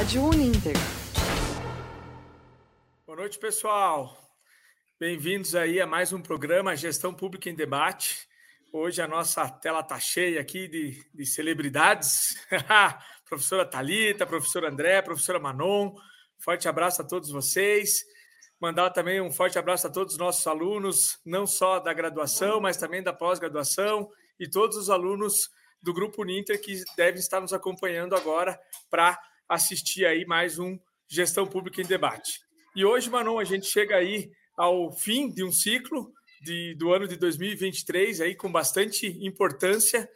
Rádio Uninter. Boa noite, pessoal. Bem-vindos aí a mais um programa Gestão Pública em Debate. Hoje a nossa tela está cheia aqui de, de celebridades. professora Talita, professor André, professora Manon. Forte abraço a todos vocês. Mandar também um forte abraço a todos os nossos alunos, não só da graduação, mas também da pós-graduação e todos os alunos do Grupo Ninter que devem estar nos acompanhando agora para assistir aí mais um Gestão Pública em Debate. E hoje, Manon, a gente chega aí ao fim de um ciclo de, do ano de 2023 aí com bastante importância.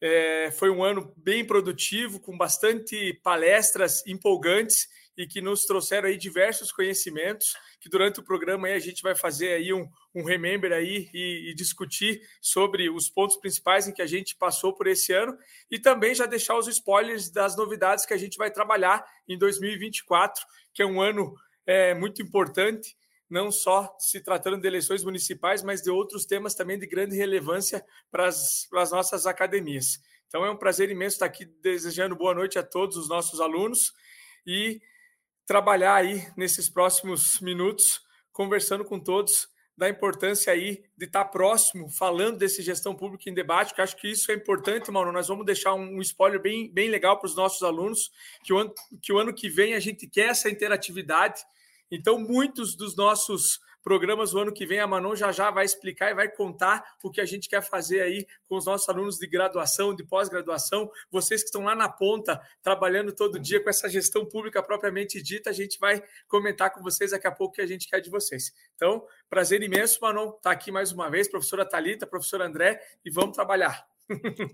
É, foi um ano bem produtivo, com bastante palestras empolgantes e que nos trouxeram aí diversos conhecimentos que durante o programa aí a gente vai fazer aí um, um remember aí e, e, discutir sobre os pontos principais em que a gente passou por esse ano e também já deixar os spoilers das novidades que a gente vai trabalhar em 2024, que é um ano é, muito importante, não só se tratando de eleições municipais, mas de outros temas também de grande relevância para as, para as nossas academias. Então é um prazer imenso estar aqui desejando boa noite a todos os nossos alunos e trabalhar aí nesses próximos minutos, conversando com todos da importância aí de estar próximo, falando desse gestão pública em debate, que acho que isso é importante, Mauro. Nós vamos deixar um spoiler bem, bem legal para os nossos alunos, que o, ano, que o ano que vem a gente quer essa interatividade. Então, muitos dos nossos programas o ano que vem. A Manon já já vai explicar e vai contar o que a gente quer fazer aí com os nossos alunos de graduação, de pós-graduação. Vocês que estão lá na ponta, trabalhando todo dia com essa gestão pública propriamente dita, a gente vai comentar com vocês daqui a pouco o que a gente quer de vocês. Então, prazer imenso, Manon, estar tá aqui mais uma vez, professora Talita, professor André, e vamos trabalhar.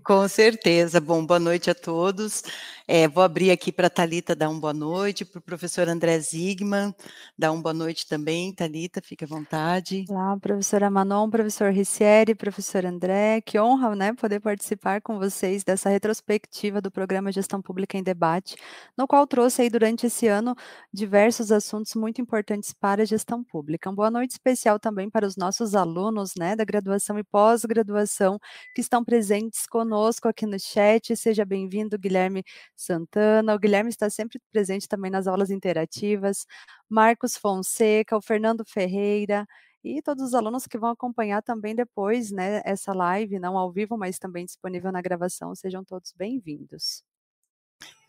Com certeza. Bom, boa noite a todos. É, vou abrir aqui para a Thalita dar uma boa noite, para o professor André Zigman dar uma boa noite também. Thalita, fique à vontade. Olá, professora Manon, professor Ricieri, professor André. Que honra, né, poder participar com vocês dessa retrospectiva do programa Gestão Pública em Debate, no qual trouxe aí durante esse ano diversos assuntos muito importantes para a gestão pública. Uma boa noite especial também para os nossos alunos, né, da graduação e pós-graduação que estão presentes conosco aqui no chat. Seja bem-vindo, Guilherme Santana. O Guilherme está sempre presente também nas aulas interativas. Marcos Fonseca, o Fernando Ferreira e todos os alunos que vão acompanhar também depois, né, essa live, não ao vivo, mas também disponível na gravação. Sejam todos bem-vindos.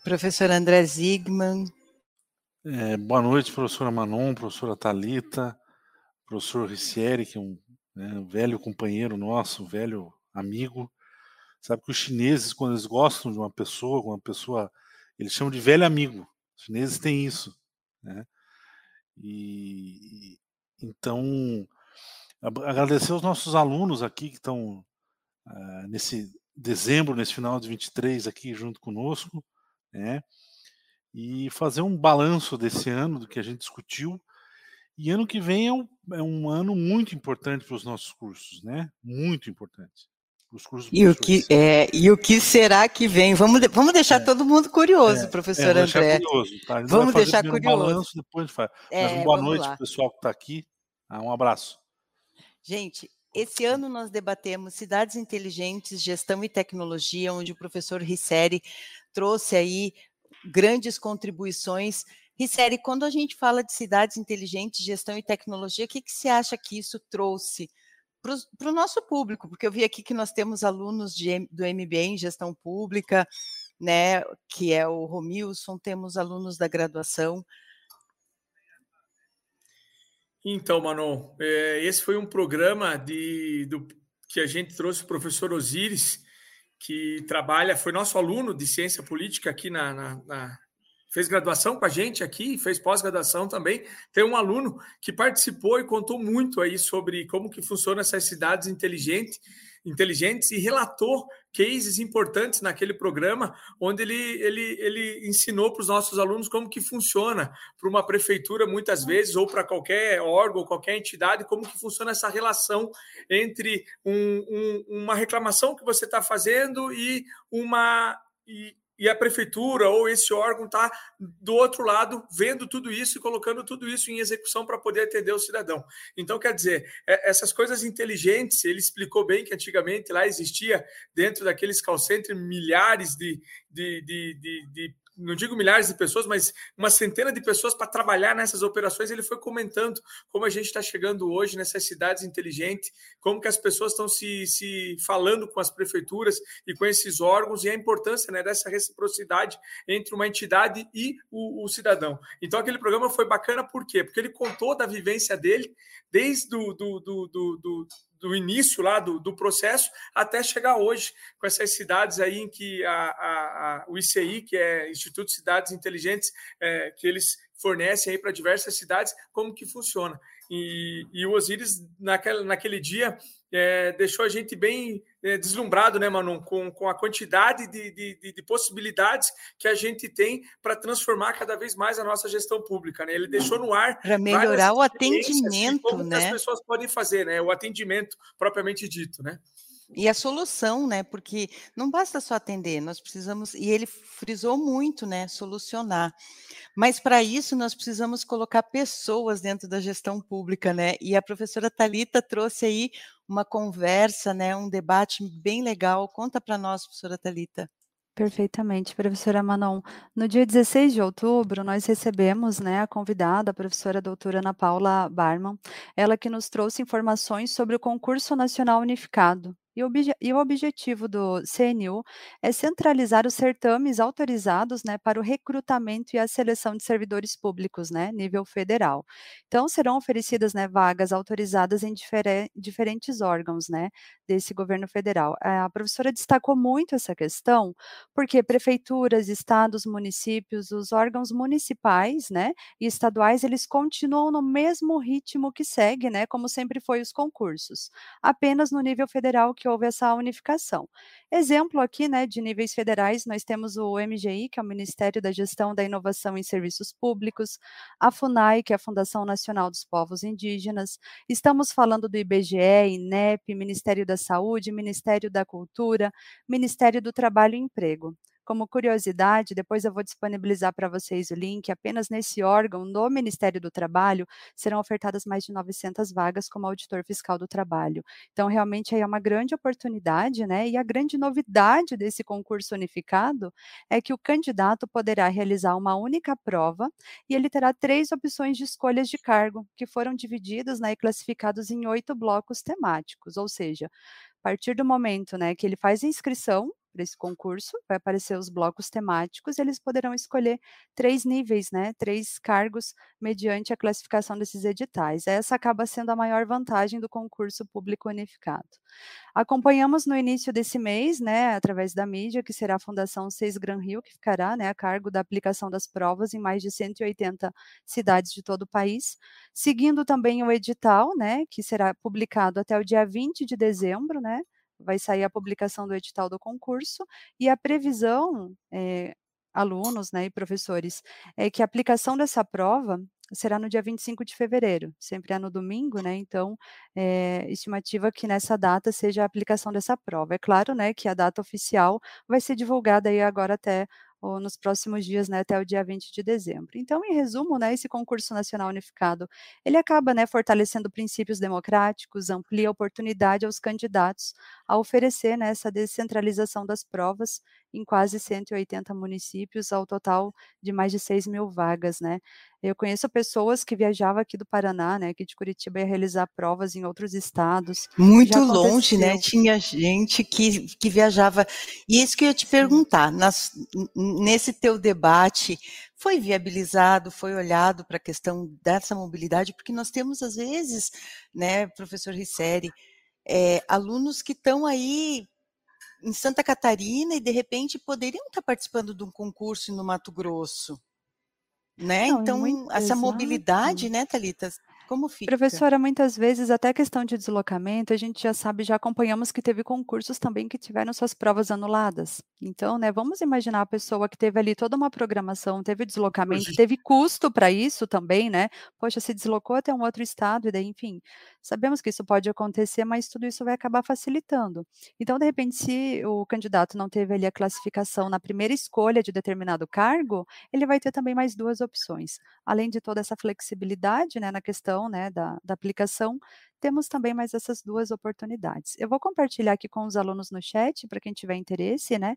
Professor André Zigman. É, boa noite, professora Manon, professora Talita, professor Ricieri, que é um, né, um velho companheiro nosso, um velho amigo, Sabe que os chineses, quando eles gostam de uma pessoa, uma pessoa, eles chamam de velho amigo. Os chineses têm isso, né? E então agradecer aos nossos alunos aqui que estão uh, nesse dezembro, nesse final de 23 aqui junto conosco, né? E fazer um balanço desse ano do que a gente discutiu. E ano que vem é um, é um ano muito importante para os nossos cursos, né? Muito importante os cursos e o que é e o que será que vem? Vamos vamos deixar é. todo mundo curioso, é, professor é, André. Curioso, tá? Vamos deixar curioso. Balanço, depois faz. É, Mas uma boa noite para o pessoal que está aqui. Ah, um abraço. Gente, esse ano nós debatemos cidades inteligentes, gestão e tecnologia, onde o professor Risseri trouxe aí grandes contribuições. Risseri, quando a gente fala de cidades inteligentes, gestão e tecnologia, o que, que você acha que isso trouxe para o nosso público, porque eu vi aqui que nós temos alunos de, do MBA em gestão pública, né, que é o Romilson, temos alunos da graduação. Então, Manon, é, esse foi um programa de, do, que a gente trouxe o professor Osíris, que trabalha, foi nosso aluno de ciência política aqui na, na, na fez graduação com a gente aqui, fez pós-graduação também. Tem um aluno que participou e contou muito aí sobre como que funciona essas cidades inteligentes, inteligentes e relatou cases importantes naquele programa, onde ele, ele, ele ensinou para os nossos alunos como que funciona para uma prefeitura, muitas vezes, ou para qualquer órgão, qualquer entidade, como que funciona essa relação entre um, um, uma reclamação que você está fazendo e uma... E, e a prefeitura ou esse órgão está do outro lado vendo tudo isso e colocando tudo isso em execução para poder atender o cidadão. Então, quer dizer, é, essas coisas inteligentes, ele explicou bem que antigamente lá existia, dentro daqueles call centers, milhares de, de, de, de, de não digo milhares de pessoas, mas uma centena de pessoas para trabalhar nessas operações. Ele foi comentando como a gente está chegando hoje nessas cidades inteligentes, como que as pessoas estão se, se falando com as prefeituras e com esses órgãos e a importância né, dessa reciprocidade entre uma entidade e o, o cidadão. Então, aquele programa foi bacana por quê? Porque ele contou da vivência dele desde do, do, do, do do início lá do, do, processo até chegar hoje com essas cidades aí em que a, a, a o ICI, que é Instituto de Cidades Inteligentes, é, que eles fornecem aí para diversas cidades, como que funciona. E, e o Osiris, naquele, naquele dia, é, deixou a gente bem é, deslumbrado, né, Manu, com, com a quantidade de, de, de possibilidades que a gente tem para transformar cada vez mais a nossa gestão pública. Né? Ele deixou no ar. Para melhorar o atendimento, como né? as pessoas podem fazer, né? O atendimento propriamente dito, né? E a solução, né? Porque não basta só atender, nós precisamos, e ele frisou muito, né? Solucionar. Mas para isso nós precisamos colocar pessoas dentro da gestão pública, né? E a professora Talita trouxe aí uma conversa, né? Um debate bem legal. Conta para nós, professora Talita. Perfeitamente, professora Manon. No dia 16 de outubro, nós recebemos né, a convidada, a professora doutora Ana Paula Barman, ela que nos trouxe informações sobre o concurso nacional unificado, e, obje e o objetivo do CNU é centralizar os certames autorizados né, para o recrutamento e a seleção de servidores públicos, né, nível federal. Então, serão oferecidas né, vagas autorizadas em diferentes órgãos né, desse governo federal. A professora destacou muito essa questão, porque prefeituras, estados, municípios, os órgãos municipais né, e estaduais, eles continuam no mesmo ritmo que segue, né, como sempre foi os concursos, apenas no nível federal que que houve essa unificação. Exemplo aqui, né, de níveis federais, nós temos o MGI, que é o Ministério da Gestão da Inovação em Serviços Públicos, a FUNAI, que é a Fundação Nacional dos Povos Indígenas, estamos falando do IBGE, INEP, Ministério da Saúde, Ministério da Cultura, Ministério do Trabalho e Emprego. Como curiosidade, depois eu vou disponibilizar para vocês o link. Apenas nesse órgão, no Ministério do Trabalho, serão ofertadas mais de 900 vagas como auditor fiscal do trabalho. Então, realmente aí é uma grande oportunidade, né? E a grande novidade desse concurso unificado é que o candidato poderá realizar uma única prova e ele terá três opções de escolhas de cargo, que foram divididas né, e classificados em oito blocos temáticos, ou seja, a partir do momento né, que ele faz a inscrição para esse concurso, vai aparecer os blocos temáticos, eles poderão escolher três níveis, né, três cargos mediante a classificação desses editais. Essa acaba sendo a maior vantagem do concurso público unificado. Acompanhamos no início desse mês, né, através da mídia, que será a Fundação Seis Gran Rio, que ficará, né, a cargo da aplicação das provas em mais de 180 cidades de todo o país, seguindo também o edital, né, que será publicado até o dia 20 de dezembro, né, vai sair a publicação do edital do concurso e a previsão, é, alunos né, e professores, é que a aplicação dessa prova será no dia 25 de fevereiro, sempre é no domingo, né? Então, é, estimativa que nessa data seja a aplicação dessa prova. É claro, né, que a data oficial vai ser divulgada aí agora até ou nos próximos dias, né, até o dia 20 de dezembro. Então, em resumo, né, esse concurso nacional unificado, ele acaba, né, fortalecendo princípios democráticos, amplia a oportunidade aos candidatos a oferecer, né, essa descentralização das provas em quase 180 municípios, ao total de mais de 6 mil vagas, né. Eu conheço pessoas que viajavam aqui do Paraná, né, aqui de Curitiba, ia realizar provas em outros estados. Muito longe, né? Tinha gente que, que viajava. E isso que eu ia te perguntar, nas, nesse teu debate, foi viabilizado, foi olhado para a questão dessa mobilidade, porque nós temos, às vezes, né, professor Risseri, é, alunos que estão aí em Santa Catarina e, de repente, poderiam estar participando de um concurso no Mato Grosso. Né? Não, então, essa exato. mobilidade, né, Thalita, como fica? Professora, muitas vezes, até questão de deslocamento, a gente já sabe, já acompanhamos que teve concursos também que tiveram suas provas anuladas. Então, né, vamos imaginar a pessoa que teve ali toda uma programação, teve deslocamento, teve custo para isso também, né? Poxa, se deslocou até um outro estado, e daí, enfim, sabemos que isso pode acontecer, mas tudo isso vai acabar facilitando. Então, de repente, se o candidato não teve ali a classificação na primeira escolha de determinado cargo, ele vai ter também mais duas opções. Além de toda essa flexibilidade, né, na questão né, da, da aplicação, temos também mais essas duas oportunidades. Eu vou compartilhar aqui com os alunos no chat, para quem tiver interesse, né,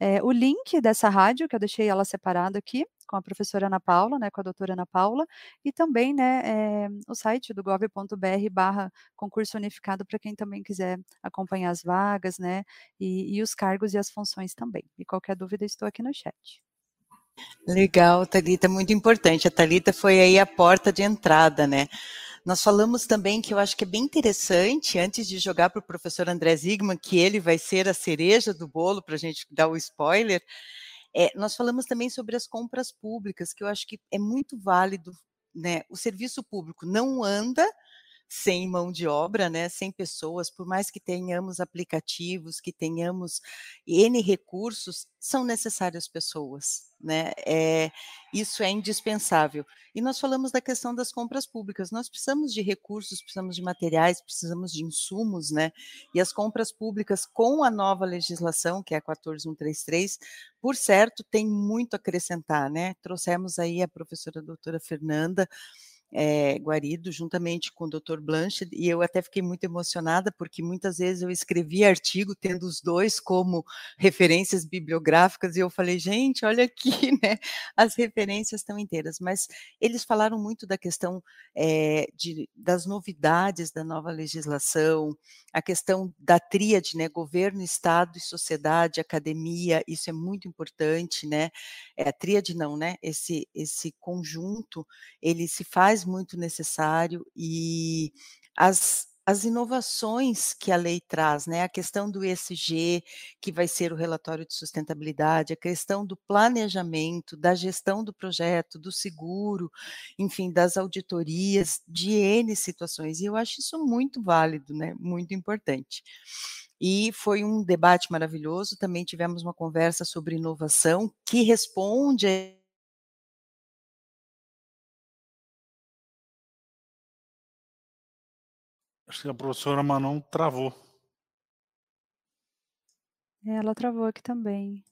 é, o link dessa rádio, que eu deixei ela separada aqui, com a professora Ana Paula, né, com a doutora Ana Paula, e também, né, é, o site do gov.br barra concurso unificado, para quem também quiser acompanhar as vagas, né, e, e os cargos e as funções também. E qualquer dúvida, estou aqui no chat. Legal, Thalita, muito importante. A Thalita foi aí a porta de entrada, né? Nós falamos também que eu acho que é bem interessante, antes de jogar para o professor André Zigman, que ele vai ser a cereja do bolo, para a gente dar o spoiler, é, nós falamos também sobre as compras públicas, que eu acho que é muito válido, né? O serviço público não anda sem mão de obra, né, sem pessoas, por mais que tenhamos aplicativos, que tenhamos N recursos, são necessárias pessoas, né? É, isso é indispensável. E nós falamos da questão das compras públicas. Nós precisamos de recursos, precisamos de materiais, precisamos de insumos, né? E as compras públicas com a nova legislação, que é a 14133, por certo, tem muito a acrescentar, né? Trouxemos aí a professora doutora Fernanda, é, Guarido, juntamente com o Dr. Blanche, e eu até fiquei muito emocionada, porque muitas vezes eu escrevi artigo tendo os dois como referências bibliográficas, e eu falei, gente, olha aqui, né, as referências estão inteiras, mas eles falaram muito da questão é, de, das novidades da nova legislação, a questão da tríade, né, governo, Estado e sociedade, academia, isso é muito importante, né, é, a tríade não, né, esse, esse conjunto, ele se faz faz muito necessário e as, as inovações que a lei traz, né? A questão do ESG, que vai ser o relatório de sustentabilidade, a questão do planejamento, da gestão do projeto, do seguro, enfim, das auditorias, de N situações. E eu acho isso muito válido, né? Muito importante. E foi um debate maravilhoso. Também tivemos uma conversa sobre inovação que responde Acho que a professora Manon travou. Ela travou aqui também.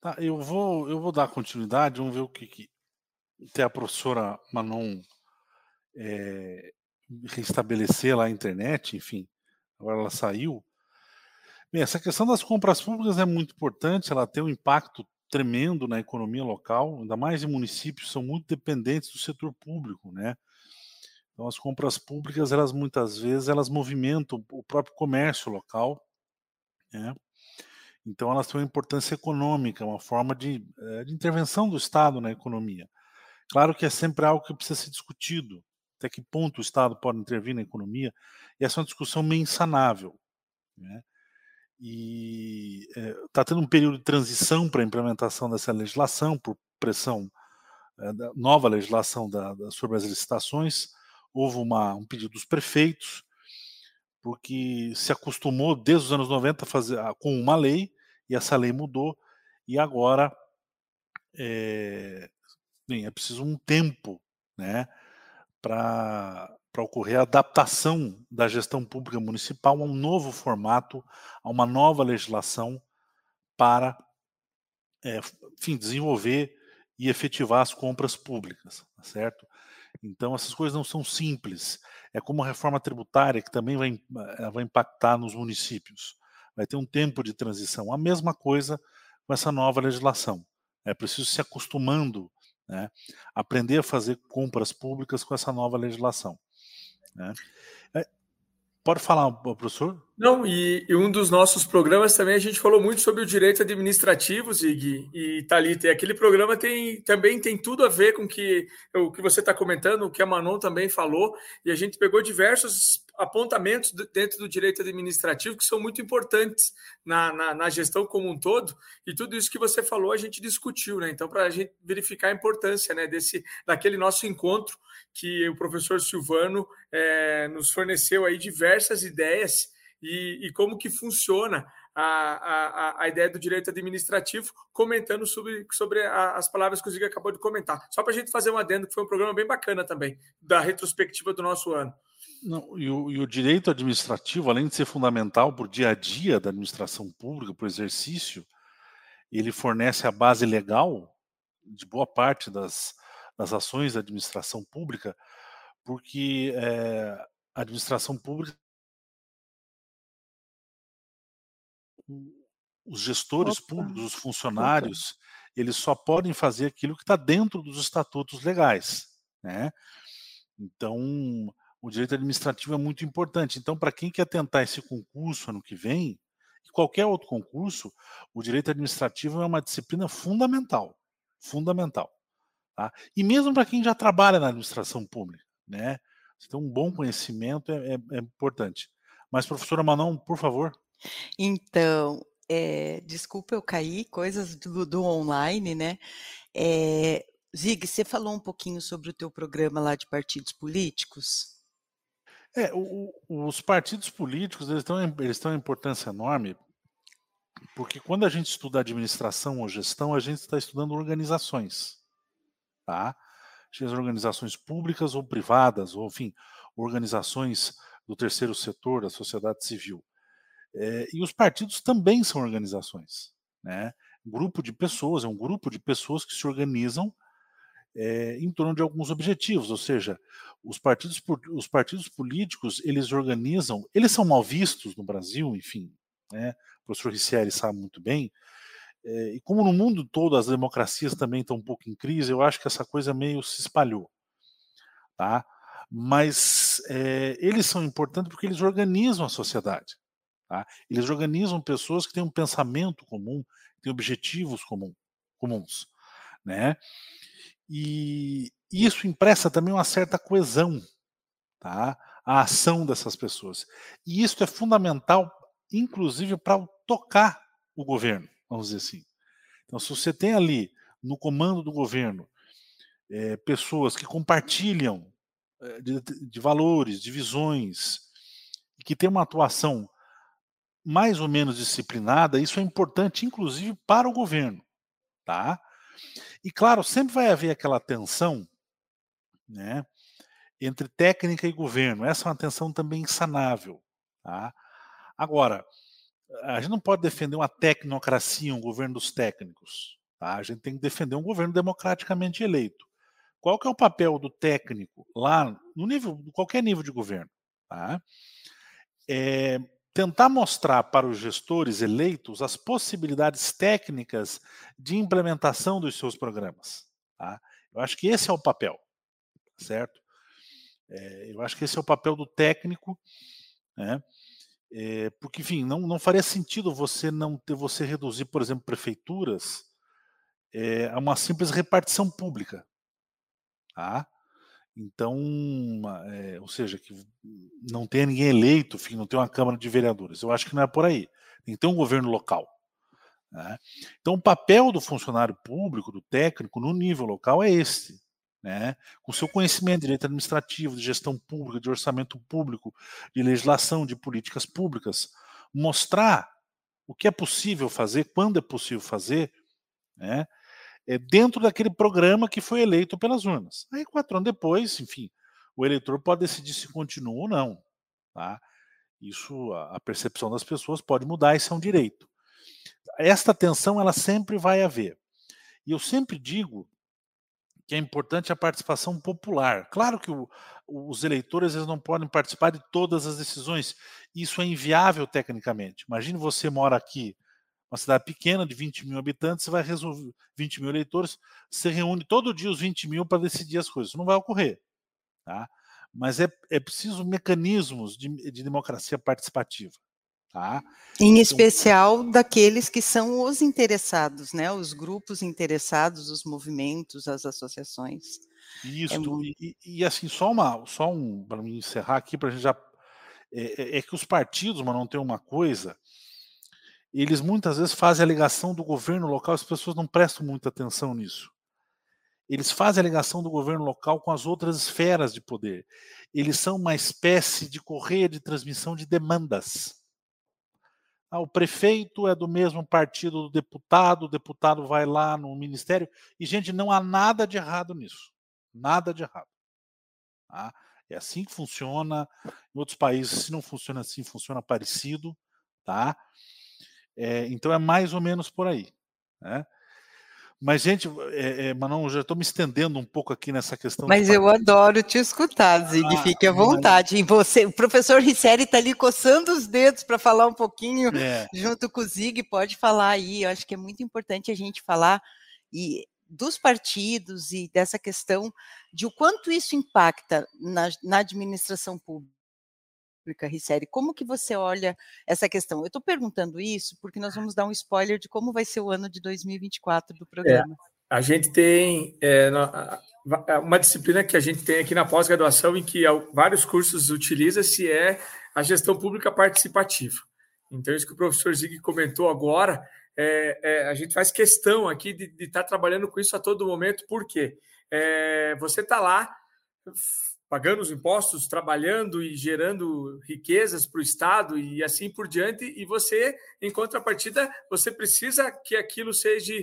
Tá, eu vou, eu vou dar continuidade, vamos ver o que, que até a professora Manon é, restabelecer lá a internet, enfim, agora ela saiu. Bem, essa questão das compras públicas é muito importante, ela tem um impacto tremendo na economia local, ainda mais em municípios que são muito dependentes do setor público, né? Então, as compras públicas, elas muitas vezes, elas movimentam o próprio comércio local, né? Então, elas têm uma importância econômica, uma forma de, eh, de, intervenção do Estado na economia. Claro que é sempre algo que precisa ser discutido, até que ponto o Estado pode intervir na economia, e essa é uma discussão meio insanável. Né? E está eh, é, tendo um período de transição para a implementação dessa legislação, por pressão é, da nova legislação da, da, sobre as licitações, houve uma, um pedido dos prefeitos, porque se acostumou desde os anos 90 a fazer, com uma lei, e essa lei mudou, e agora é, bem, é preciso um tempo né, para ocorrer a adaptação da gestão pública municipal a um novo formato, a uma nova legislação para é, enfim, desenvolver e efetivar as compras públicas, tá certo? Então, essas coisas não são simples. É como a reforma tributária, que também vai, eh, vai impactar nos municípios. Vai ter um tempo de transição. A mesma coisa com essa nova legislação. É preciso se acostumando, né, aprender a fazer compras públicas com essa nova legislação. Né. Pode falar, professor? Não, e, e, um dos nossos programas também a gente falou muito sobre o direito administrativo, Zig e Thalita. E aquele programa tem, também tem tudo a ver com que, o que você está comentando, o que a Manon também falou, e a gente pegou diversos apontamentos dentro do direito administrativo que são muito importantes na, na, na, gestão como um todo, e tudo isso que você falou a gente discutiu, né? Então, para a gente verificar a importância né, desse, daquele nosso encontro que o professor Silvano é, nos forneceu aí diversas ideias e, e como que funciona a, a, a ideia do direito administrativo, comentando sobre, sobre a, as palavras que o Ziga acabou de comentar. Só para a gente fazer um adendo, que foi um programa bem bacana também, da retrospectiva do nosso ano. Não, e, o, e o direito administrativo, além de ser fundamental para o dia a dia da administração pública, para o exercício, ele fornece a base legal de boa parte das, das ações da administração pública, porque é, a administração pública os gestores Opa. públicos, os funcionários, Opa. eles só podem fazer aquilo que está dentro dos estatutos legais, né? Então, o direito administrativo é muito importante. Então, para quem quer tentar esse concurso ano que vem, e qualquer outro concurso, o direito administrativo é uma disciplina fundamental, fundamental. Tá? E mesmo para quem já trabalha na administração pública, né? Então, um bom conhecimento é, é, é importante. Mas, professora Manon, por favor. Então, é, desculpa eu cair, coisas do, do online, né? É, Zig, você falou um pouquinho sobre o teu programa lá de partidos políticos? É, o, os partidos políticos eles têm, eles têm uma importância enorme, porque quando a gente estuda administração ou gestão, a gente está estudando organizações, tá? As organizações públicas ou privadas, ou enfim, organizações do terceiro setor, da sociedade civil. É, e os partidos também são organizações, né? grupo de pessoas, é um grupo de pessoas que se organizam é, em torno de alguns objetivos, ou seja, os partidos, os partidos políticos, eles organizam, eles são mal vistos no Brasil, enfim, né, o professor Ricieri sabe muito bem, é, e como no mundo todo as democracias também estão um pouco em crise, eu acho que essa coisa meio se espalhou, tá? Mas é, eles são importantes porque eles organizam a sociedade, tá? Eles organizam pessoas que têm um pensamento comum, têm objetivos comum, comuns, né? E isso impressa também uma certa coesão, tá? A ação dessas pessoas. E isso é fundamental, inclusive, para tocar o governo, vamos dizer assim. Então, se você tem ali no comando do governo é, pessoas que compartilham é, de, de, valores, de visões, que tem uma atuação mais ou menos disciplinada, isso é importante, inclusive, para o governo, tá? E claro, sempre vai haver aquela tensão, né, entre técnica e governo. Essa é uma tensão também insanável, tá? Agora, a gente não pode defender uma tecnocracia, um governo dos técnicos, tá? A gente tem que defender um governo democraticamente eleito. Qual que é o papel do técnico lá no nível, qualquer nível de governo, tá? É, tentar mostrar para os gestores eleitos as possibilidades técnicas de implementação dos seus programas. Tá? Eu acho que esse é o papel, certo? É, eu acho que esse é o papel do técnico, né? É, porque, enfim, não, não faria sentido você não ter você reduzir, por exemplo, prefeituras é, a uma simples repartição pública. Tá? Então, é, ou seja, que não tenha ninguém eleito, enfim, não tem uma Câmara de Vereadores. Eu acho que não é por aí. Tem que ter um governo local. Né? Então, o papel do funcionário público, do técnico, no nível local é esse. Né? Com seu conhecimento de direito administrativo, de gestão pública, de orçamento público, de legislação, de políticas públicas, mostrar o que é possível fazer, quando é possível fazer, né? É, dentro daquele programa que foi eleito pelas urnas. Aí, quatro anos depois, enfim, o eleitor pode decidir se continua ou não. Tá? Isso, a, a percepção das pessoas pode mudar, isso é um direito. Esta tensão, ela sempre vai haver. E eu sempre digo que é importante a participação popular. Claro que o, os eleitores eles não podem participar de todas as decisões. Isso é inviável tecnicamente. Imagine você mora aqui uma cidade pequena de 20 mil habitantes, você vai resolver 20 mil eleitores, você reúne todo dia os 20 mil para decidir as coisas. Isso não vai ocorrer. Tá? Mas é, é preciso mecanismos de, de democracia participativa. Tá? Em então, especial daqueles que são os interessados, né? os grupos interessados, os movimentos, as associações. Isso, é muito... e, e, assim, só, uma, só um, para me encerrar aqui, para a gente já. É, é, é, que os partidos, mas não tem uma coisa, eles muitas vezes fazem a ligação do governo local, as pessoas não prestam muita atenção nisso. Eles fazem a ligação do governo local com as outras esferas de poder. Eles são uma espécie de correia de transmissão de demandas. Ah, o prefeito é do mesmo partido do deputado, o deputado vai lá no ministério. E, gente, não há nada de errado nisso. Nada de errado. Tá? É assim que funciona. Em outros países, se não funciona assim, funciona parecido. Tá? É, então é mais ou menos por aí. Né? Mas, gente, é, é, Manon, já estou me estendendo um pouco aqui nessa questão. Mas eu adoro te escutar, Zig, ah, fique à vontade. E você, o professor Risseri está ali coçando os dedos para falar um pouquinho é. junto com o Zig, pode falar aí. Eu acho que é muito importante a gente falar e dos partidos e dessa questão de o quanto isso impacta na, na administração pública. Risseri, como que você olha essa questão? Eu estou perguntando isso porque nós vamos dar um spoiler de como vai ser o ano de 2024 do é, programa. É, a gente tem é, uma disciplina que a gente tem aqui na pós-graduação em que vários cursos utiliza-se é a gestão pública participativa. Então, isso que o professor Zig comentou agora, é, é, a gente faz questão aqui de estar tá trabalhando com isso a todo momento, porque é, você está lá pagando os impostos, trabalhando e gerando riquezas para o Estado e assim por diante, e você, em contrapartida, você precisa que aquilo seja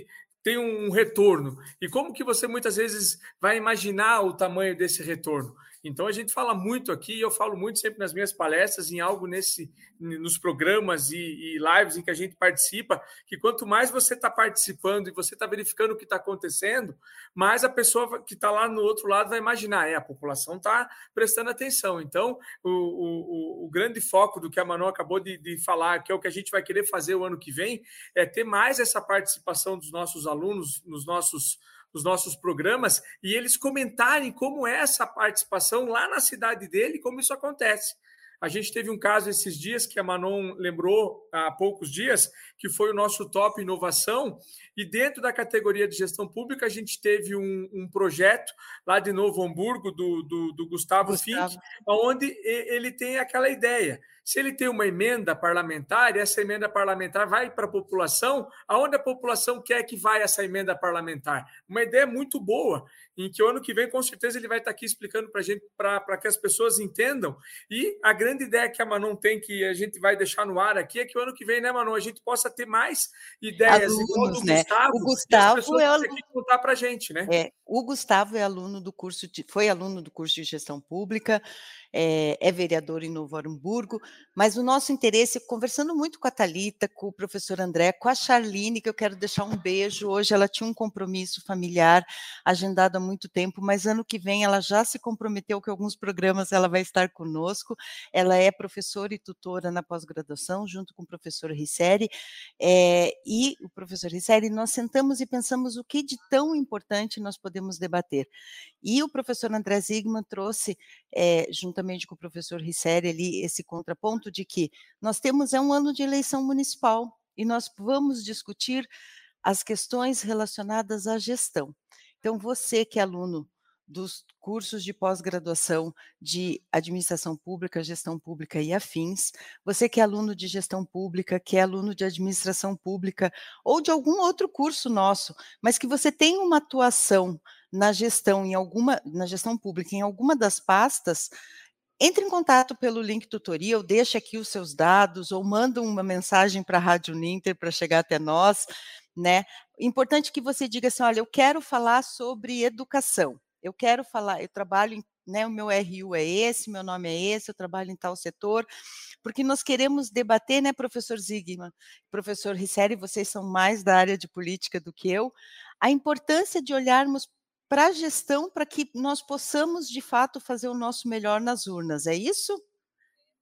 tem um retorno. E como que você muitas vezes vai imaginar o tamanho desse retorno? Então a gente fala muito aqui, eu falo muito sempre nas minhas palestras, em algo nesse, nos programas e, e lives em que a gente participa, que quanto mais você está participando e você está verificando o que está acontecendo, mais a pessoa que está lá no outro lado vai imaginar, é, a população está prestando atenção. Então, o, o, o, grande foco do que a Manon acabou de, de falar, que é o que a gente vai querer fazer o ano que vem, é ter mais essa participação dos nossos alunos, nos nossos os nossos programas e eles comentarem como é essa participação lá na cidade dele, como isso acontece. A gente teve um caso esses dias que a Manon lembrou há poucos dias, que foi o nosso top inovação. E dentro da categoria de gestão pública, a gente teve um, um projeto lá de Novo Hamburgo, do, do, do Gustavo, Gustavo Fink, onde ele tem aquela ideia se ele tem uma emenda parlamentar, essa emenda parlamentar vai para a população, aonde a população quer que vá essa emenda parlamentar? Uma ideia muito boa, em que o ano que vem, com certeza, ele vai estar aqui explicando para a gente, para que as pessoas entendam. E a grande ideia que a Manon tem, que a gente vai deixar no ar aqui, é que o ano que vem, né, Manon, a gente possa ter mais ideias. Alunos, né? Gustavo, o Gustavo é o... contar para a gente, né? É, o Gustavo é aluno do curso, de, foi aluno do curso de gestão pública, é, é, vereador em Novo Hamburgo, mas o nosso interesse, conversando muito com a Talita, com o professor André, com a Charline, que eu quero deixar um beijo. Hoje ela tinha um compromisso familiar agendado há muito tempo, mas ano que vem ela já se comprometeu que alguns programas ela vai estar conosco. Ela é professora e tutora na pós-graduação, junto com o professor Risseri, é, e o professor Risseri, nós sentamos e pensamos o que de tão importante nós podemos debater. E o professor André Zigman trouxe, é, juntamente com o professor Risseri, ali, esse contraponto de que nós temos é um ano de eleição municipal e nós vamos discutir as questões relacionadas à gestão. Então, você que é aluno dos cursos de pós-graduação de administração pública, gestão pública e afins, você que é aluno de gestão pública, que é aluno de administração pública ou de algum outro curso nosso, mas que você tem uma atuação na gestão em alguma na gestão pública em alguma das pastas, entre em contato pelo link tutorial, deixe aqui os seus dados ou manda uma mensagem para a Rádio Ninter para chegar até nós, né? Importante que você diga assim, olha, eu quero falar sobre educação. Eu quero falar, eu trabalho né, o meu RU é esse, meu nome é esse, eu trabalho em tal setor, porque nós queremos debater, né, professor Zigman, professor Risseri, vocês são mais da área de política do que eu, a importância de olharmos para a gestão, para que nós possamos, de fato, fazer o nosso melhor nas urnas. É isso?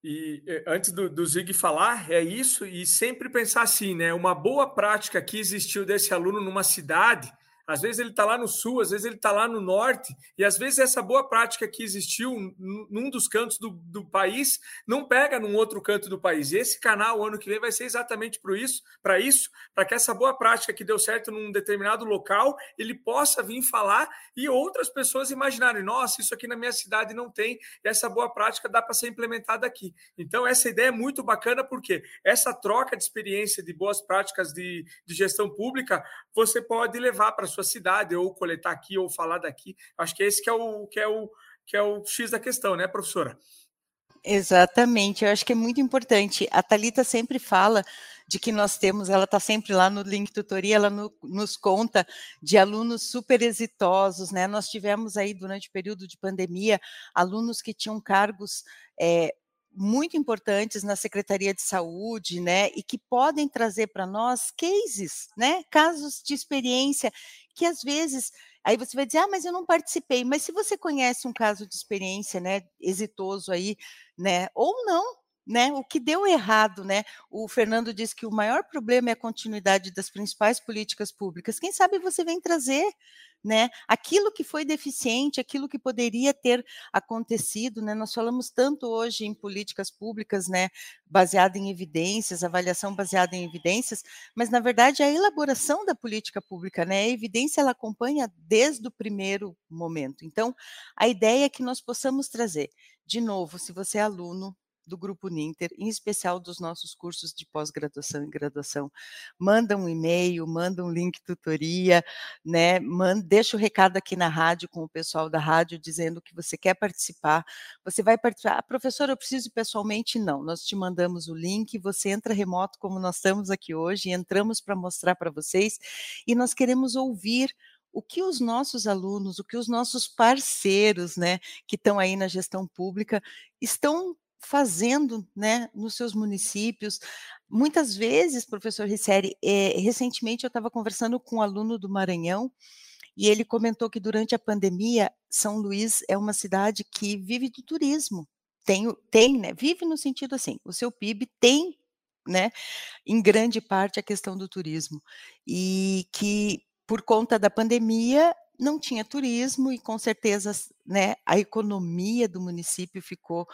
E eh, antes do, do Zig falar, é isso, e sempre pensar assim, né? Uma boa prática que existiu desse aluno numa cidade às vezes ele está lá no sul, às vezes ele está lá no norte, e às vezes essa boa prática que existiu num dos cantos do, do país não pega num outro canto do país. E esse canal, ano que vem, vai ser exatamente para isso, para isso, para que essa boa prática que deu certo num determinado local, ele possa vir falar e outras pessoas imaginarem: nossa, isso aqui na minha cidade não tem, essa boa prática dá para ser implementada aqui. Então, essa ideia é muito bacana, porque essa troca de experiência de boas práticas de, de gestão pública você pode levar para sua sua cidade, ou coletar aqui, ou falar daqui. Acho que é esse que é o que é o que é o X da questão, né, professora? Exatamente, eu acho que é muito importante. A Talita sempre fala de que nós temos, ela está sempre lá no link tutoria, ela no, nos conta de alunos super exitosos, né? Nós tivemos aí durante o período de pandemia alunos que tinham cargos é, muito importantes na Secretaria de Saúde, né, e que podem trazer para nós cases, né, casos de experiência que às vezes aí você vai dizer, ah, mas eu não participei. Mas se você conhece um caso de experiência, né, exitoso aí, né, ou não, né, o que deu errado, né? O Fernando disse que o maior problema é a continuidade das principais políticas públicas. Quem sabe você vem trazer né? Aquilo que foi deficiente, aquilo que poderia ter acontecido, né? Nós falamos tanto hoje em políticas públicas, né? Baseada em evidências, avaliação baseada em evidências, mas na verdade a elaboração da política pública, né? A evidência ela acompanha desde o primeiro momento. Então, a ideia é que nós possamos trazer, de novo, se você é aluno, do Grupo Ninter, em especial dos nossos cursos de pós-graduação e graduação. Manda um e-mail, manda um link tutoria, né? Manda, deixa o recado aqui na rádio com o pessoal da rádio dizendo que você quer participar. Você vai participar. Ah, professora, eu preciso pessoalmente? Não. Nós te mandamos o link, você entra remoto como nós estamos aqui hoje, entramos para mostrar para vocês e nós queremos ouvir o que os nossos alunos, o que os nossos parceiros, né, que estão aí na gestão pública, estão fazendo né, nos seus municípios. Muitas vezes, professor Risseri, é, recentemente eu estava conversando com um aluno do Maranhão e ele comentou que durante a pandemia, São Luís é uma cidade que vive do turismo. Tem, tem né, vive no sentido assim, o seu PIB tem, né, em grande parte a questão do turismo. E que por conta da pandemia não tinha turismo e com certeza né, a economia do município ficou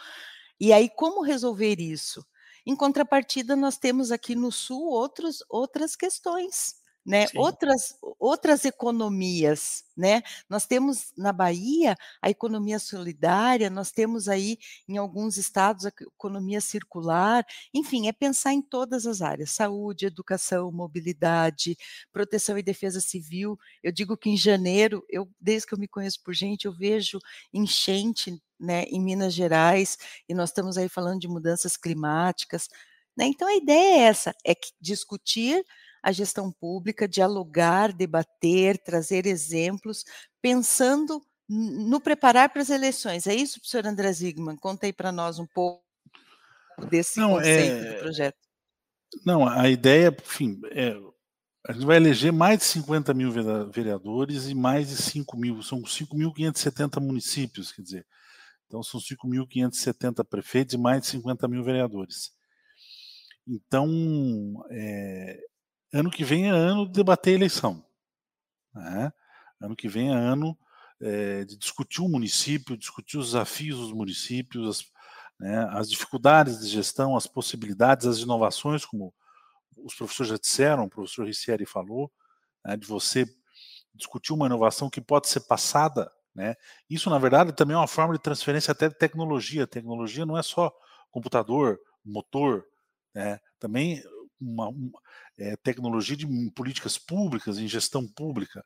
e aí, como resolver isso? Em contrapartida, nós temos aqui no Sul outros, outras questões né, outras, outras economias, né? Nós temos na Bahia a economia solidária, nós temos aí em alguns estados a economia circular, enfim, é pensar em todas as áreas: saúde, educação, mobilidade, proteção e defesa civil. Eu digo que em janeiro, eu desde que eu me conheço por gente, eu vejo enchente, né, em Minas Gerais, e nós estamos aí falando de mudanças climáticas. Né? Então a ideia é essa: é discutir a gestão pública, dialogar, debater, trazer exemplos, pensando no preparar para as eleições. É isso, professor André Zigman? Conta aí para nós um pouco desse não, conceito é... do projeto. Não, a ideia, enfim, é, a gente vai eleger mais de 50 mil vereadores e mais de 5 mil, são 5.570 municípios, quer dizer, então são 5.570 prefeitos e mais de 50 mil vereadores. Então, é, ano que vem é ano de debater a eleição. Né? Ano que vem é ano é, de discutir o município, discutir os desafios dos municípios, as, né, as dificuldades de gestão, as possibilidades, as inovações, como os professores já disseram, o professor Ricieri falou, né, de você discutir uma inovação que pode ser passada. Né? Isso, na verdade, também é uma forma de transferência até de tecnologia. Tecnologia não é só computador, motor, né? também uma, uma é, tecnologia de políticas públicas, em gestão pública.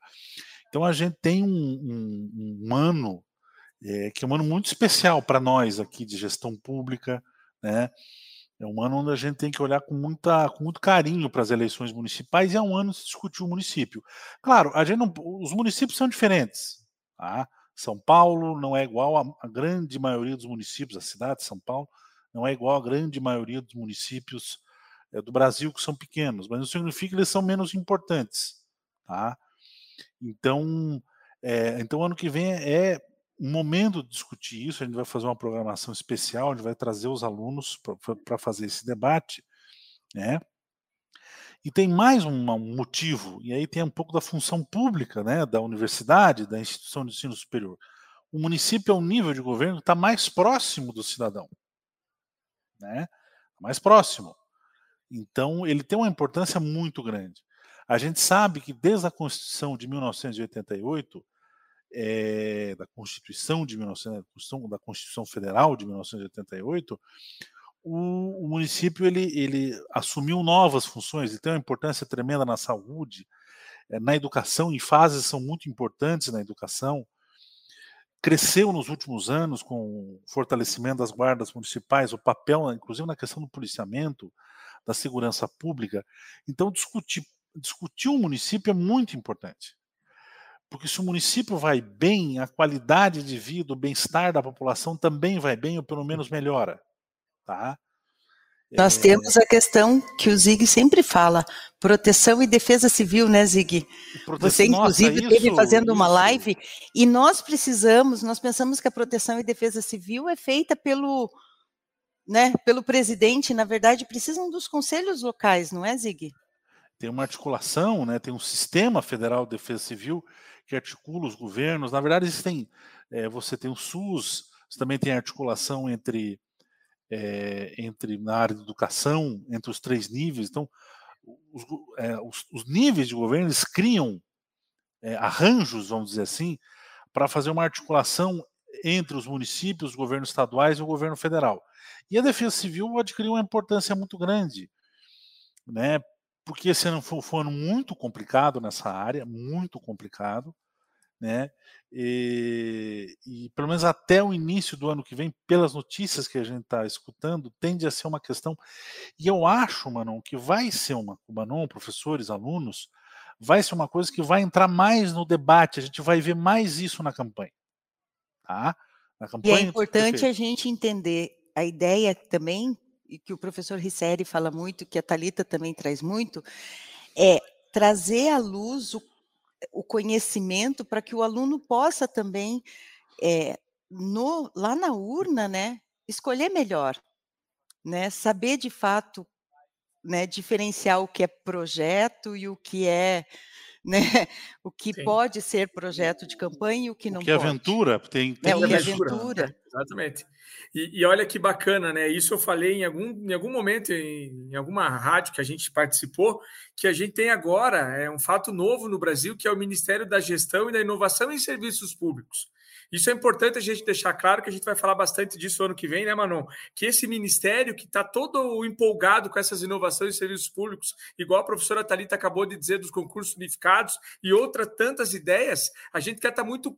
Então a gente tem um, um, um ano é, que é um ano muito especial para nós aqui de gestão pública, né? É um ano onde a gente tem que olhar com, muita, com muito carinho para as eleições municipais e é um ano se discutir o município. Claro, a gente não, os municípios são diferentes. Tá? São Paulo não é igual a grande maioria dos municípios, a cidade de São Paulo não é igual a grande maioria dos municípios do Brasil que são pequenos, mas não significa que eles são menos importantes, tá? Então, é, então ano que vem é um momento de discutir isso. A gente vai fazer uma programação especial, a gente vai trazer os alunos para fazer esse debate, né? E tem mais um, motivo, e aí tem um pouco da função pública, né, da universidade, da instituição de ensino superior. O município é um nível de governo que está mais próximo do cidadão, né? Mais próximo. Então, ele tem uma importância muito grande. A gente sabe que desde a Constituição de 1988, é, eh, da Constituição de 19, da Constituição Federal de 1988, o, o, município ele, ele assumiu novas funções, ele tem uma importância tremenda na saúde, é, na educação, em fases são muito importantes na educação. Cresceu nos últimos anos com o fortalecimento das guardas municipais, o papel, inclusive na questão do policiamento, da segurança pública. Então, discutir, discutir o município é muito importante. Porque se o município vai bem, a qualidade de vida, o bem-estar da população também vai bem, ou pelo menos melhora. tá? Nós é... temos a questão que o Zig sempre fala, proteção e defesa civil, né, Zig? Proteção, Você, inclusive, nossa, esteve fazendo isso. uma live e nós precisamos, nós pensamos que a proteção e defesa civil é feita pelo, né, pelo presidente, na verdade, precisam dos conselhos locais, não é, Zig? Tem uma articulação, né, tem um sistema federal de defesa civil que articula os governos. Na verdade, existem, é, você tem o SUS, você também tem articulação entre é, entre na área de educação, entre os três níveis. Então, os, é, os, os níveis de governo eles criam é, arranjos, vamos dizer assim, para fazer uma articulação entre os municípios, os governos estaduais e o governo federal. E a defesa civil adquiriu uma importância muito grande, né? Porque esse ano foi, foi um ano muito complicado nessa área, muito complicado né? E, e, pelo menos até o início do ano que vem, pelas notícias que a gente está escutando, tende a ser uma questão. E eu acho, Manon, que vai ser uma, Manon, professores, alunos, vai ser uma coisa que vai entrar mais no debate, a gente vai ver mais isso na campanha. Tá? Na campanha e é importante a gente entender a ideia também, e que o professor Risseri fala muito, que a Talita também traz muito, é trazer à luz o o conhecimento para que o aluno possa também, é, no, lá na urna, né, escolher melhor, né, saber de fato, né, diferenciar o que é projeto e o que é né? O que Sim. pode ser projeto de campanha e o que não o que pode. é aventura, tem, tem é, o que é aventura. Né? Exatamente. E, e, olha que bacana, né? Isso eu falei em algum, em algum momento, em, em, alguma rádio que a gente participou, que a gente tem agora, é um fato novo no Brasil, que é o Ministério da Gestão e da Inovação em Serviços Públicos. Isso é importante a gente deixar claro que a gente vai falar bastante disso ano que vem, né, Manon? Que esse ministério que está todo empolgado com essas inovações em serviços públicos, igual a professora Talita acabou de dizer dos concursos unificados e outras tantas ideias, a gente quer estar tá muito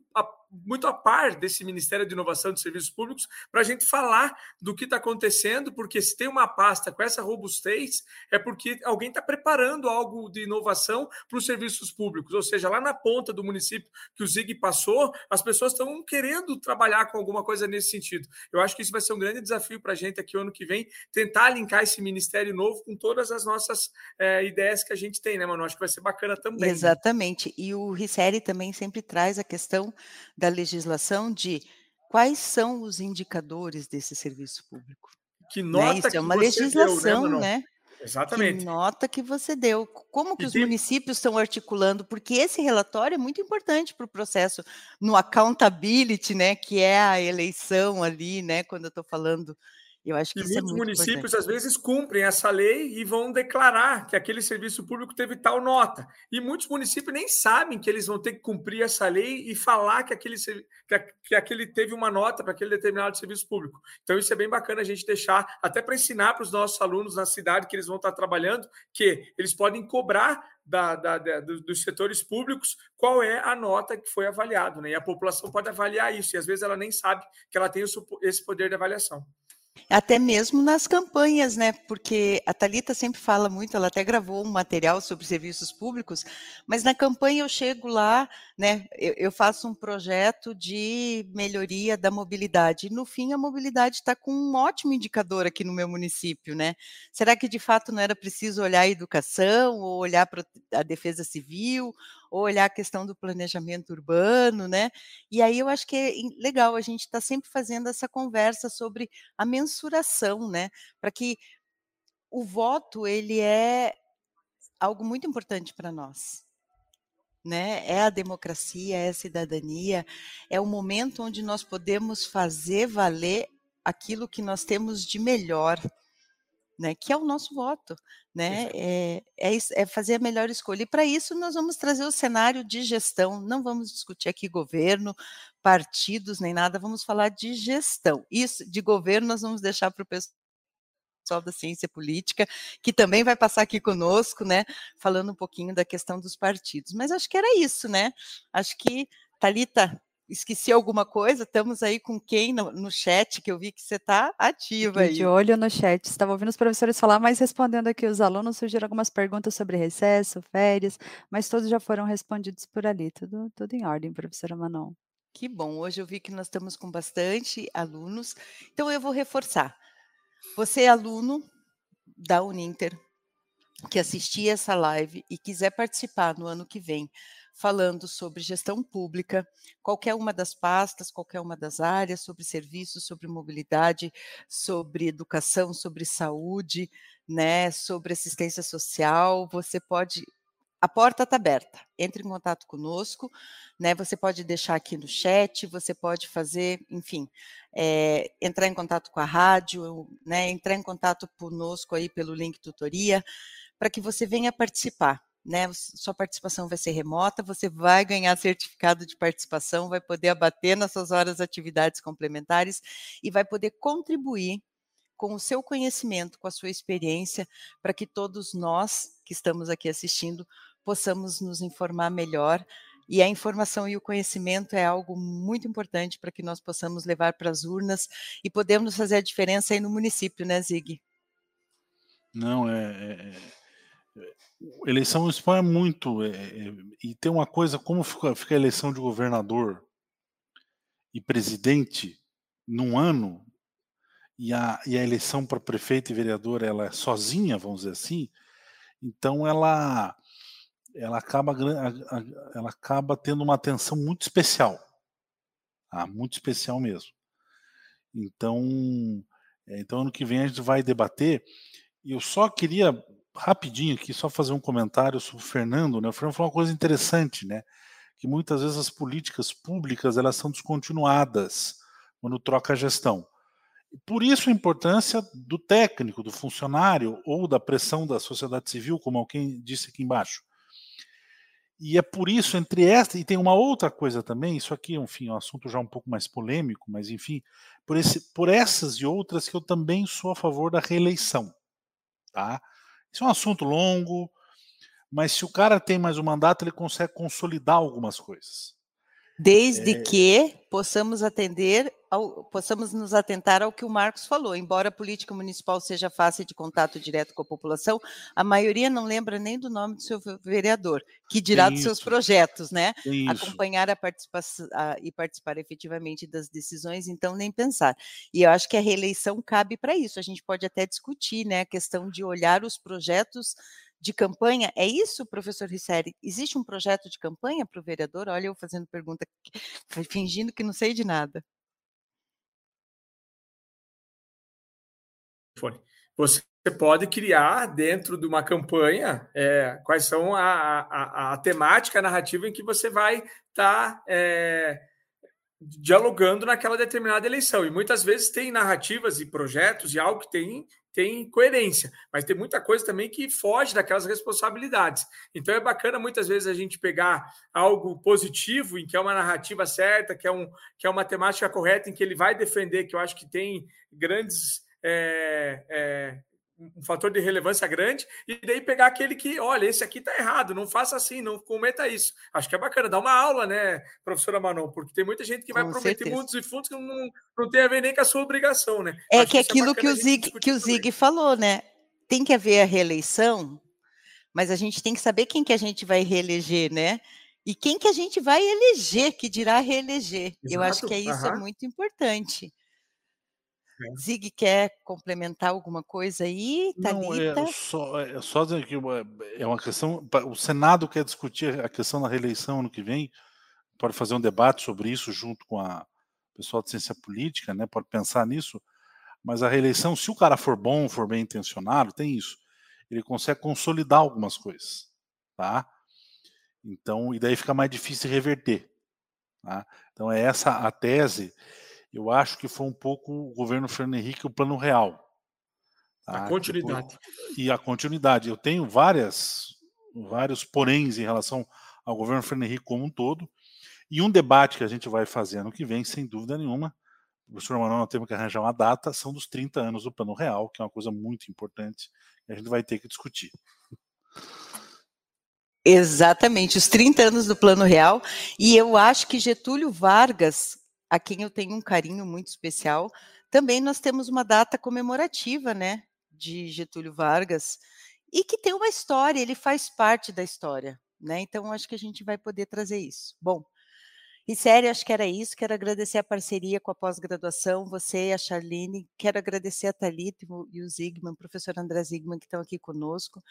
muito a par desse Ministério de Inovação de Serviços Públicos para a gente falar do que está acontecendo, porque se tem uma pasta com essa robustez, é porque alguém está preparando algo de inovação para os serviços públicos, ou seja, lá na ponta do município que o ZIG passou, as pessoas estão querendo trabalhar com alguma coisa nesse sentido. Eu acho que isso vai ser um grande desafio para a gente aqui ano que vem, tentar linkar esse Ministério novo com todas as nossas é, ideias que a gente tem, né, mano? Acho que vai ser bacana também. Exatamente. Né? E o Risseri também sempre traz a questão da legislação de quais são os indicadores desse serviço público. Que né, nota né? Isso que é uma legislação, deu, né? Exatamente. Que nota que você deu. Como que e os tem... municípios estão articulando? Porque esse relatório é muito importante para o processo no accountability, né? Que é a eleição ali, né? Quando eu estou falando eu acho que e isso é muitos é muito municípios, importante. às vezes, cumprem essa lei e vão declarar que aquele serviço público teve tal nota. E muitos municípios nem sabem que eles vão ter que cumprir essa lei e falar que aquele, que aquele teve uma nota para aquele determinado serviço público. Então, isso é bem bacana a gente deixar, até para ensinar para os nossos alunos na cidade que eles vão estar trabalhando, que eles podem cobrar da, da, da, dos setores públicos qual é a nota que foi avaliado. Né? E a população pode avaliar isso, e às vezes ela nem sabe que ela tem esse poder de avaliação. Até mesmo nas campanhas, né? Porque a Talita sempre fala muito, ela até gravou um material sobre serviços públicos, mas na campanha eu chego lá, né? Eu, eu faço um projeto de melhoria da mobilidade. E no fim, a mobilidade está com um ótimo indicador aqui no meu município, né? Será que de fato não era preciso olhar a educação, ou olhar para a defesa civil, ou olhar a questão do planejamento urbano, né? E aí eu acho que é legal a gente está sempre fazendo essa conversa sobre a mensuração, né? Para que o voto ele é algo muito importante para nós. Né? É a democracia, é a cidadania, é o momento onde nós podemos fazer valer aquilo que nós temos de melhor né, que é o nosso voto, né, é, é, é, fazer a melhor escolha. E para isso nós vamos trazer o cenário de gestão, não vamos discutir aqui governo, partidos, nem nada, vamos falar de gestão. Isso, de governo, nós vamos deixar para o pessoal da ciência política, que também vai passar aqui conosco, né, falando um pouquinho da questão dos partidos. Mas acho que era isso, né? Acho que, Talita, esqueci alguma coisa? Estamos aí com quem no, no chat, que eu vi que você está ativa aí. De olho no chat. Estava ouvindo os professores falar, mas respondendo aqui os alunos, surgiram algumas perguntas sobre recesso, férias, mas todos já foram respondidos por ali. Tudo, tudo em ordem, professora Manon. Que bom. Hoje eu vi que nós estamos com bastante alunos, então eu vou reforçar. Você é aluno da Uninter, que assistir essa live e quiser participar no ano que vem, falando sobre gestão pública, qualquer uma das pastas, qualquer uma das áreas, sobre serviços, sobre mobilidade, sobre educação, sobre saúde, né, sobre assistência social, você pode a porta está aberta. Entre em contato conosco, né? Você pode deixar aqui no chat, você pode fazer, enfim, é, entrar em contato com a rádio, né? Entrar em contato conosco aí pelo link tutoria para que você venha participar. Né, sua participação vai ser remota, você vai ganhar certificado de participação, vai poder abater nas suas horas atividades complementares e vai poder contribuir com o seu conhecimento, com a sua experiência, para que todos nós que estamos aqui assistindo possamos nos informar melhor. E a informação e o conhecimento é algo muito importante para que nós possamos levar para as urnas e podemos fazer a diferença aí no município, né, Zig? Não, é, é, eleição é muito. É, é, e tem uma coisa, como fica, fica, a eleição de governador e presidente num ano, e a, e a eleição para prefeito e vereador ela é sozinha, vamos dizer assim, então ela, ela, acaba, ela acaba tendo uma atenção muito especial. Tá? Muito especial mesmo. Então, é, então, ano que vem a gente vai debater. E eu só queria rapidinho aqui, só fazer um comentário sobre o Fernando, né? O Fernando falou uma coisa interessante, né? Que muitas vezes as políticas públicas elas são descontinuadas quando troca a gestão. Por isso a importância do técnico, do funcionário ou da pressão da sociedade civil, como alguém disse aqui embaixo. E é por isso, entre esta, e tem uma outra coisa também, isso aqui, enfim, é um assunto já um pouco mais polêmico, mas enfim, por, esse, por essas e outras que eu também sou a favor da reeleição. Tá? Isso é um assunto longo, mas se o cara tem mais um mandato, ele consegue consolidar algumas coisas. Desde é... que possamos atender, ao, possamos nos atentar ao que o Marcos falou. Embora a política municipal seja fácil de contato direto com a população, a maioria não lembra nem do nome do seu vereador, que dirá dos seus projetos, né? Acompanhar a participação e participar efetivamente das decisões, então nem pensar. E eu acho que a reeleição cabe para isso. A gente pode até discutir, né, a questão de olhar os projetos de campanha. É isso, professor Risseri? Existe um projeto de campanha para o vereador? Olha, eu fazendo pergunta, fingindo que não sei de nada. Você pode criar dentro de uma campanha é, quais são a, a, a, temática, a narrativa em que você vai estar tá, é, dialogando naquela determinada eleição. E muitas vezes tem narrativas e projetos e algo que tem tem coerência, mas tem muita coisa também que foge daquelas responsabilidades. Então é bacana muitas vezes a gente pegar algo positivo, em que é uma narrativa certa, que é, um, que é uma temática correta, em que ele vai defender, que eu acho que tem grandes é, é, um fator de relevância grande, e daí pegar aquele que, olha, esse aqui tá errado, não faça assim, não cometa isso. Acho que é bacana, dar uma aula, né, professora Manon, porque tem muita gente que vai com prometer certeza. mundos e fundos que não, não tem a ver nem com a sua obrigação, né? É Acho que, que é aquilo é que, o Zig, que o Zig falou, né? Tem que haver a reeleição, mas a gente tem que saber quem que a gente vai reeleger, né? E quem que a gente vai eleger, que dirá reeleger. Exato. Eu acho que é isso uhum. é muito importante. É. Zig quer complementar alguma coisa aí, Não, é só, é só dizer que é uma questão. O Senado quer discutir a questão da reeleição ano que vem, pode fazer um debate sobre isso junto com a pessoal de ciência política, né? Pode pensar nisso. Mas a reeleição, se o cara for bom, for bem intencionado, tem isso. Ele consegue consolidar algumas coisas, tá? Então, e daí fica mais difícil reverter. Tá? Então é essa a tese eu acho que foi um pouco o governo Fernando Henrique o plano real. Tá? A continuidade. e a continuidade. Eu tenho várias, vários poréns em relação ao governo Fernando Henrique como um todo. E um debate que a gente vai fazer ano que vem, sem dúvida nenhuma, o professor Manuel, nós temos que arranjar uma data, são dos 30 anos do Plano Real, que é uma coisa muito importante, que a gente vai ter que discutir. Exatamente, os 30 anos do Plano Real. E eu acho que Getúlio Vargas a quem eu tenho um carinho muito especial. Também nós temos uma data comemorativa, né, de Getúlio Vargas, e que tem uma história, ele faz parte da história, né? Então acho que a gente vai poder trazer isso. Bom, E sério, acho que era isso. Quero agradecer a parceria com a pós-graduação, você e a Charlene. Quero agradecer a Thalita e o Zigman, o professor André Zigman, que estão aqui conosco.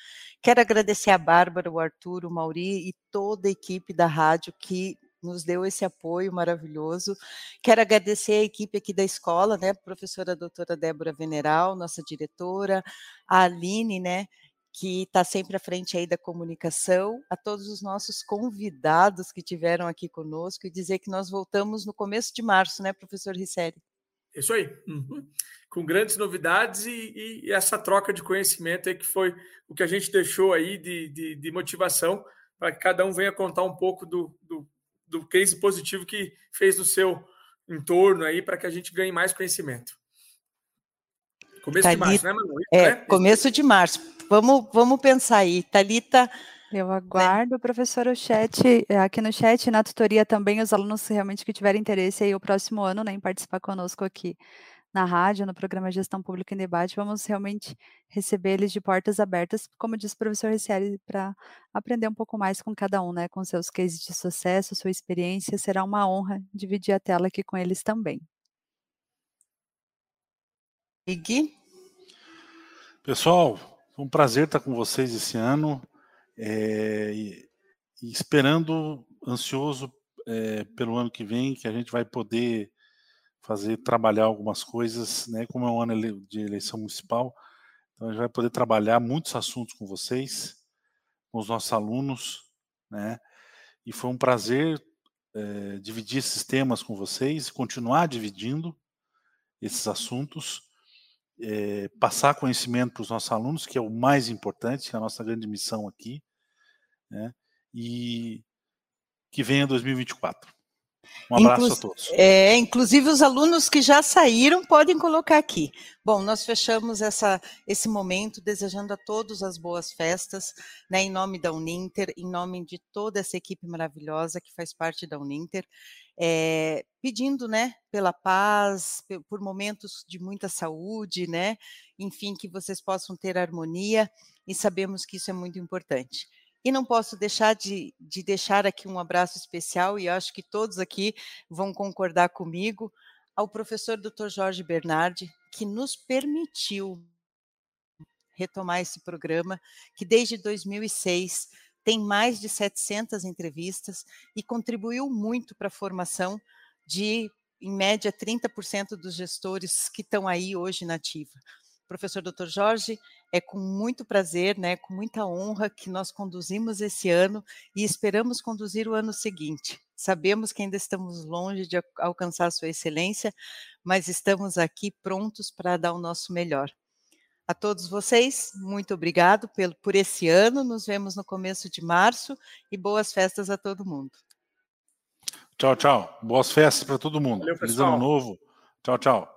Quero agradecer a Bárbara, o Arthur, o Mauri e toda a equipe da rádio que nos deu esse apoio maravilhoso. Quero agradecer a equipe aqui da escola, né, professora doutora Débora Veneral, nossa diretora, a Aline, né, que está sempre à frente aí da comunicação, a todos os nossos convidados que tiveram aqui conosco e dizer que nós voltamos no começo de março, né, professor Risseri? Isso aí, uhum. com grandes novidades e, e, essa troca de conhecimento aí que foi o que a gente deixou aí de, de, de motivação para que cada um venha contar um pouco do, do, do case positivo que fez no seu entorno aí para que a gente ganhe mais conhecimento. Começo Thalita, de março, né, Manu? É, né? começo de março. Vamos, vamos pensar aí. Talita. Eu né? aguardo, professor, o chat, eh, aqui no chat, na tutoria também, os alunos realmente que tiverem interesse aí o próximo ano, né, em participar conosco aqui na rádio, no programa Gestão Pública em Debate, vamos realmente receber eles de portas abertas, como disse o professor Ricieri, para aprender um pouco mais com cada um, né, com seus cases de sucesso, sua experiência, será uma honra dividir a tela aqui com eles também. Iggy? Pessoal, foi um prazer estar com vocês esse ano é, e, e, esperando, ansioso é, pelo ano que vem, que a gente vai poder fazer, trabalhar algumas coisas, né? Como é um ano de eleição municipal, então a gente vai poder trabalhar muitos assuntos com vocês, com os nossos alunos, né? E foi um prazer é, dividir esses temas com vocês, continuar dividindo esses assuntos é, passar conhecimento para os nossos alunos, que é o mais importante, que é a nossa grande missão aqui, né? e que venha 2024. Um abraço Inclu a todos. É, inclusive os alunos que já saíram podem colocar aqui. Bom, nós fechamos essa, esse momento desejando a todos as boas festas, né, em nome da Uninter, em nome de toda essa equipe maravilhosa que faz parte da Uninter é, pedindo, né, pela paz, por momentos de muita saúde, né, enfim, que vocês possam ter harmonia e sabemos que isso é muito importante. E não posso deixar de, de deixar aqui um abraço especial, e acho que todos aqui vão concordar comigo, ao professor Dr. Jorge Bernardi, que nos permitiu retomar esse programa, que desde 2006 tem mais de 700 entrevistas e contribuiu muito para a formação de, em média, 30% dos gestores que estão aí hoje na ativa. Professor Dr. Jorge, é com muito prazer, né, com muita honra que nós conduzimos esse ano e esperamos conduzir o ano seguinte. Sabemos que ainda estamos longe de alcançar a sua excelência, mas estamos aqui prontos para dar o nosso melhor. A todos vocês, muito obrigado pelo, por esse ano. Nos vemos no começo de março e boas festas a todo mundo. Tchau, tchau. Boas festas para todo mundo. Valeu, Feliz ano novo. Tchau, tchau.